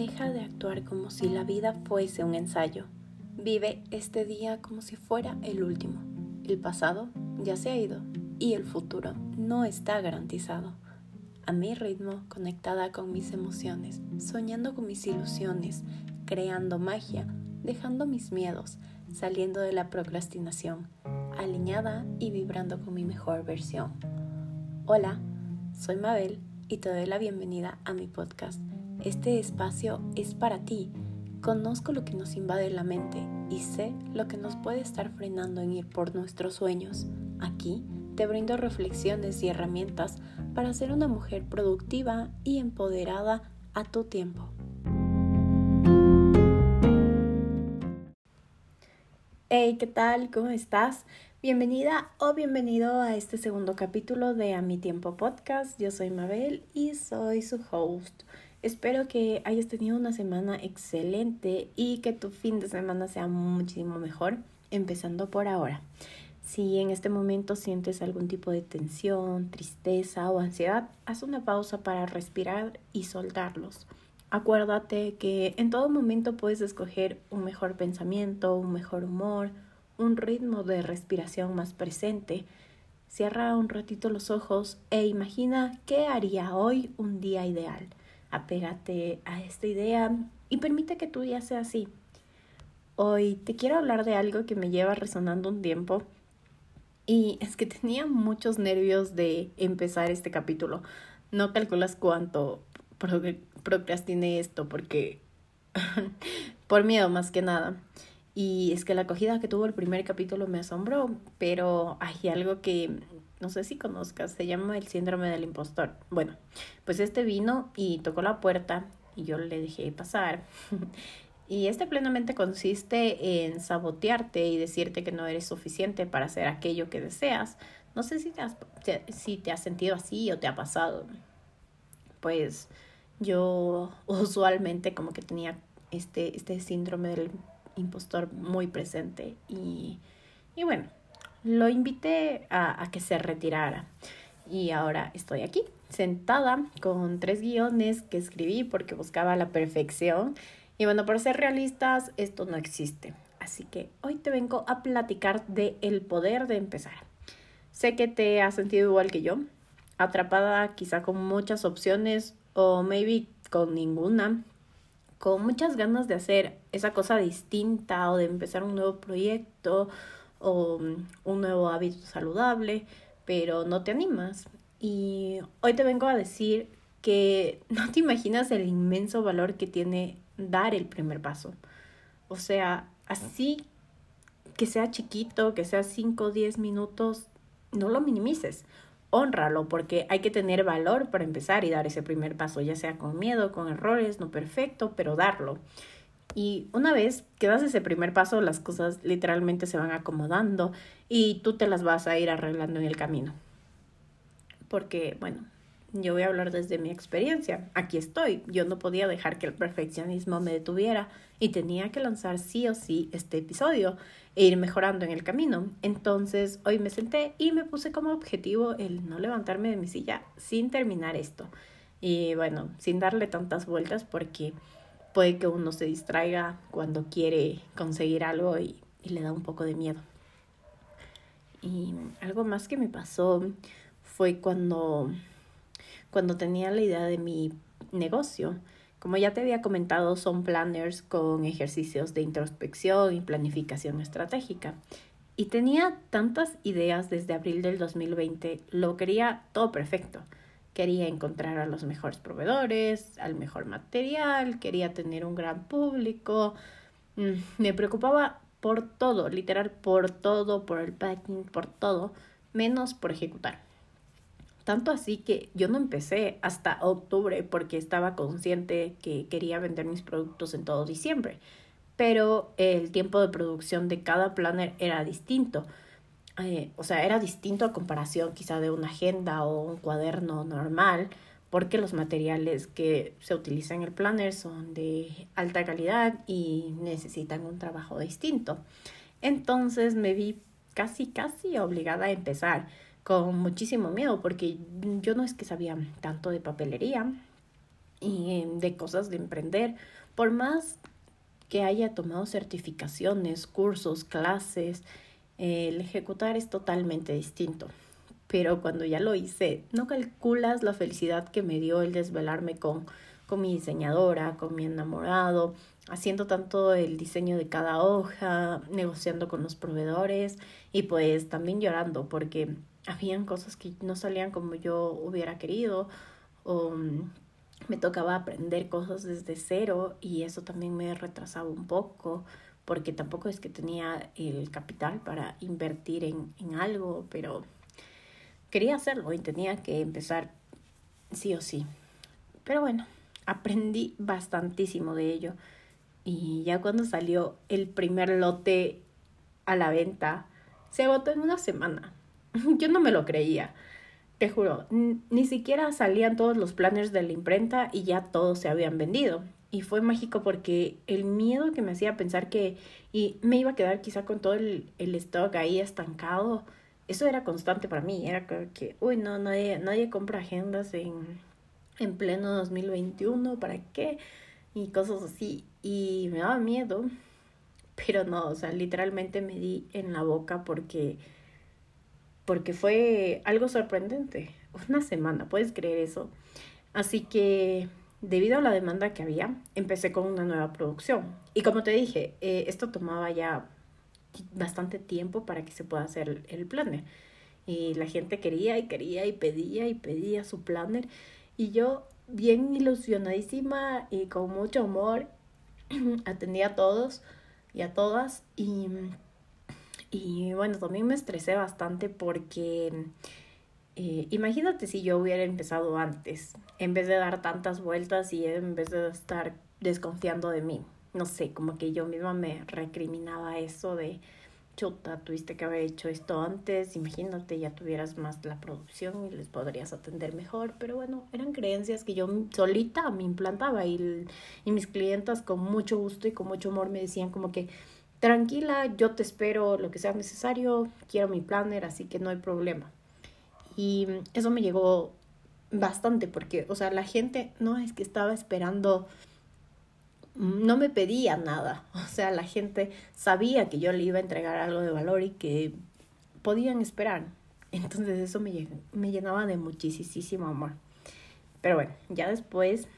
Deja de actuar como si la vida fuese un ensayo. Vive este día como si fuera el último. El pasado ya se ha ido y el futuro no está garantizado. A mi ritmo, conectada con mis emociones, soñando con mis ilusiones, creando magia, dejando mis miedos, saliendo de la procrastinación, alineada y vibrando con mi mejor versión. Hola, soy Mabel y te doy la bienvenida a mi podcast este espacio es para ti. Conozco lo que nos invade la mente y sé lo que nos puede estar frenando en ir por nuestros sueños. Aquí te brindo reflexiones y herramientas para ser una mujer productiva y empoderada a tu tiempo. Hey, ¿qué tal? ¿Cómo estás? Bienvenida o bienvenido a este segundo capítulo de A Mi Tiempo Podcast. Yo soy Mabel y soy su host. Espero que hayas tenido una semana excelente y que tu fin de semana sea muchísimo mejor, empezando por ahora. Si en este momento sientes algún tipo de tensión, tristeza o ansiedad, haz una pausa para respirar y soltarlos. Acuérdate que en todo momento puedes escoger un mejor pensamiento, un mejor humor, un ritmo de respiración más presente. Cierra un ratito los ojos e imagina qué haría hoy un día ideal apégate a esta idea y permite que tu día sea así. Hoy te quiero hablar de algo que me lleva resonando un tiempo y es que tenía muchos nervios de empezar este capítulo. No calculas cuánto procrastiné esto porque por miedo más que nada. Y es que la acogida que tuvo el primer capítulo me asombró, pero hay algo que no sé si conozcas, se llama el síndrome del impostor. Bueno, pues este vino y tocó la puerta y yo le dejé pasar. y este plenamente consiste en sabotearte y decirte que no eres suficiente para hacer aquello que deseas. No sé si te has, si te has sentido así o te ha pasado. Pues yo usualmente como que tenía este, este síndrome del impostor muy presente y, y bueno, lo invité a, que se retirara. Y ahora estoy aquí, sentada con tres guiones que escribí porque buscaba la perfección. Y bueno, por ser realistas, esto no existe. Así que hoy te vengo a platicar de el poder de empezar. Sé que te has sentido igual que yo, atrapada quizá con muchas opciones o maybe con ninguna, con muchas ganas de hacer esa cosa distinta o de empezar un nuevo proyecto o mm, un nuevo hábito saludable, pero no te animas. Y hoy te vengo a decir que no te imaginas el inmenso valor que tiene dar el primer paso. O sea, así que sea chiquito, que sea 5 o 10 minutos, no lo minimices. Honralo porque hay que tener valor para empezar y dar ese primer paso, ya sea con miedo, con errores, no perfecto, pero darlo. Y una vez que das ese primer paso, las cosas literalmente se van acomodando y tú te las vas a ir arreglando en el camino. Porque, bueno, yo voy a hablar desde mi experiencia. Aquí estoy. Yo no podía dejar que el perfeccionismo me detuviera y tenía que lanzar sí o sí este episodio e ir mejorando en el camino. Entonces, hoy me senté y me puse como objetivo el no levantarme de mi silla sin terminar esto. Y bueno, sin darle tantas vueltas porque puede que uno se distraiga cuando quiere conseguir algo y, le da un poco de miedo. Y algo más que me pasó fue cuando, cuando tenía la idea de mi negocio. Como ya te había comentado, son planners con ejercicios de introspección y planificación estratégica. Y tenía tantas ideas desde abril del 2020, lo quería todo perfecto. Quería encontrar a los mejores proveedores, al mejor material, quería tener un gran público. Mm, me preocupaba por todo, literal por todo, por el packing, por todo, menos por ejecutar. Tanto así que yo no empecé hasta octubre porque estaba consciente que quería vender mis productos en todo diciembre. Pero el tiempo de producción de cada planner era distinto. Eh, o sea, era distinto a comparación quizá de una agenda o un cuaderno normal, porque los materiales que se utilizan en el planner son de alta calidad y necesitan un trabajo distinto. Entonces me vi casi, casi obligada a empezar con muchísimo miedo, porque yo no es que sabía tanto de papelería, y de cosas de emprender. Por más que haya tomado certificaciones, cursos, clases, el ejecutar es totalmente distinto. Pero cuando ya lo hice, no calculas la felicidad que me dio el desvelarme con, con mi diseñadora, con mi enamorado, haciendo tanto el diseño de cada hoja, negociando con los proveedores y pues también llorando porque habían cosas que no salían como yo hubiera querido o mm, me tocaba aprender cosas desde cero y eso también me retrasaba un poco porque tampoco es que tenía el capital para invertir en, en algo, pero quería hacerlo y tenía que empezar sí o sí. Pero bueno, aprendí bastantísimo de ello y ya cuando salió el primer lote a la venta, se agotó en una semana. Yo no me lo creía. Te juro, ni siquiera salían todos los planners de la imprenta y ya todos se habían vendido. Y fue mágico porque el miedo que me hacía pensar que y me iba a quedar quizá con todo el, el stock ahí estancado, eso era constante para mí. Era que, uy, no, nadie, nadie compra agendas en, en pleno 2021, ¿para qué? Y cosas así. Y me daba miedo, pero no, o sea, literalmente me di en la boca porque porque fue algo sorprendente. Una semana, ¿puedes creer eso? Así que debido a la demanda que había, empecé con una nueva producción. Y como te dije, eh, esto tomaba ya bastante tiempo para que se pueda hacer el planner. Y la gente quería y quería y pedía y pedía su planner. Y yo, bien ilusionadísima y con mucho amor, atendía a todos y a todas. Y y bueno, también me estresé bastante porque eh, imagínate si yo hubiera empezado antes, en vez de dar tantas vueltas y en vez de estar desconfiando de mí. No sé, como que yo misma me recriminaba eso de, chuta, tuviste que haber hecho esto antes, imagínate, ya tuvieras más la producción y les podrías atender mejor, pero bueno, eran creencias que yo solita me implantaba y, y mis clientas con mucho gusto y con mucho amor me decían como que tranquila, yo te espero lo que sea necesario, quiero mi planner, así que no hay problema. Y eso me llegó bastante porque, o sea, la gente no es que estaba esperando, no me pedía nada, o sea, la gente sabía que yo le iba a entregar algo de valor y que podían esperar. Entonces eso me, llenaba de muchísimo amor. Pero bueno, ya después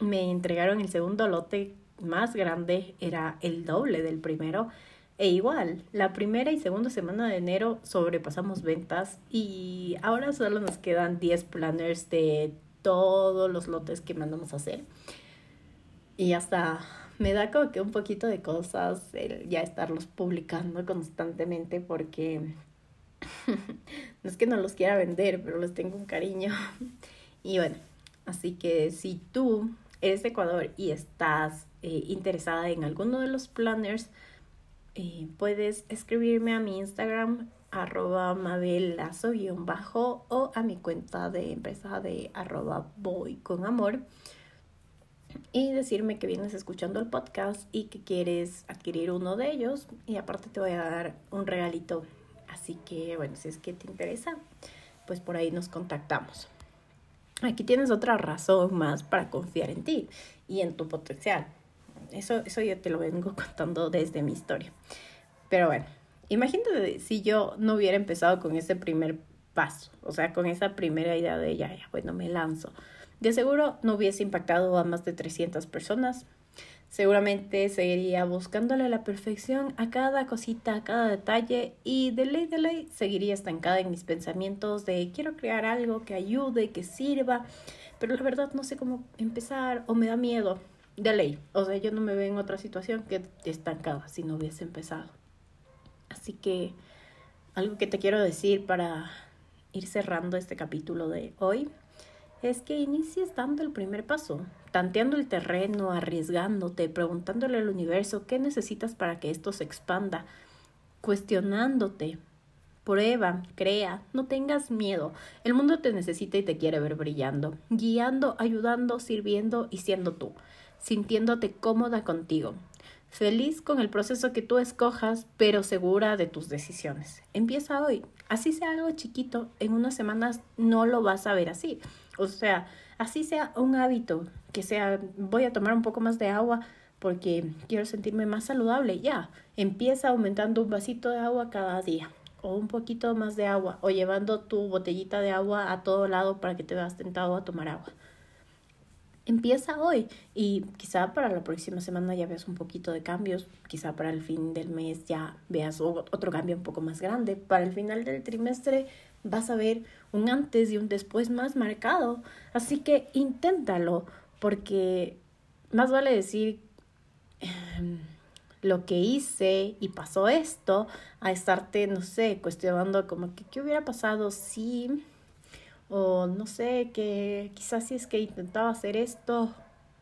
me entregaron el segundo lote más grande era el doble del primero. E igual, la primera y segunda semana de enero sobrepasamos ventas y ahora solo nos quedan 10 planners de todos los lotes que mandamos a hacer. Y hasta me da como que un poquito de cosas el ya estarlos publicando constantemente porque no es que no los quiera vender, pero les tengo un cariño. Y bueno, así que si tú eres de Ecuador y estás eh, interesada en alguno de los planners, eh, puedes escribirme a mi Instagram arroba mabelazo-bajo o a mi cuenta de empresa de arroba voy con amor y decirme que vienes escuchando el podcast y que quieres adquirir uno de ellos y aparte te voy a dar un regalito. Así que bueno, si es que te interesa, pues por ahí nos contactamos. Aquí tienes otra razón más para confiar en ti y en tu potencial. Eso, eso yo te lo vengo contando desde mi historia. Pero bueno, imagínate si yo no hubiera empezado con ese primer paso, o sea, con esa primera idea de ya, ya, bueno, me lanzo. De seguro no hubiese impactado a más de 300 personas. Seguramente seguiría buscándole la perfección a cada cosita, a cada detalle y de ley de ley seguiría estancada en mis pensamientos de quiero crear algo que ayude, que sirva, pero la verdad no sé cómo empezar o me da miedo de ley. O sea, yo no me veo en otra situación que estancada si no hubiese empezado. Así que algo que te quiero decir para ir cerrando este capítulo de hoy es que inicies dando el primer paso, tanteando el terreno, arriesgándote, preguntándole al universo qué necesitas para que esto se expanda, cuestionándote. Prueba, crea, no tengas miedo. El mundo te necesita y te quiere ver brillando, guiando, ayudando, sirviendo y siendo tú sintiéndote cómoda contigo, feliz con el proceso que tú escojas, pero segura de tus decisiones. Empieza hoy. Así sea algo chiquito, en unas semanas no lo vas a ver así. O sea, así sea un hábito, que sea voy a tomar un poco más de agua porque quiero sentirme más saludable, ya, empieza aumentando un vasito de agua cada día o un poquito más de agua o llevando tu botellita de agua a todo lado para que te veas tentado a tomar agua. Empieza hoy. Y quizá para la próxima semana ya veas un poquito de cambios, quizá para el fin del mes ya veas otro cambio un poco más grande, para el final del trimestre vas a ver un antes y un después más marcado, así que inténtalo porque más vale decir em, lo que hice y pasó esto a estarte, no sé, cuestionando como que qué hubiera pasado si o no sé, que quizás si es que intentaba hacer esto,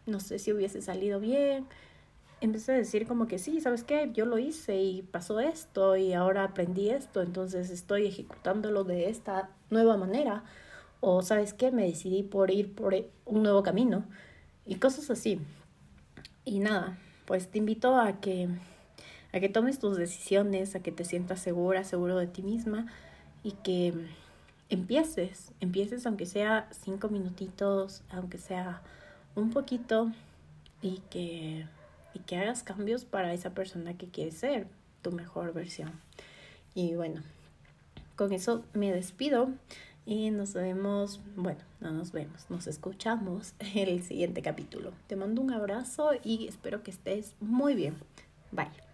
no sé si hubiese salido bien. Empecé a decir como que sí, ¿sabes qué? Yo lo hice y pasó esto y ahora aprendí esto, entonces estoy ejecutándolo de esta nueva manera. O ¿sabes qué? Me decidí por ir por un nuevo camino y cosas así. Y nada, pues te invito a que a que tomes tus decisiones, a que te sientas segura, seguro de ti misma y que empieces, empieces aunque sea cinco minutitos, aunque sea un poquito y que, y que hagas cambios para esa persona que quiere ser tu mejor versión. Y bueno, con eso me despido y nos vemos, bueno, no nos vemos, nos escuchamos en el siguiente capítulo. Te mando un abrazo y espero que estés muy bien. Bye.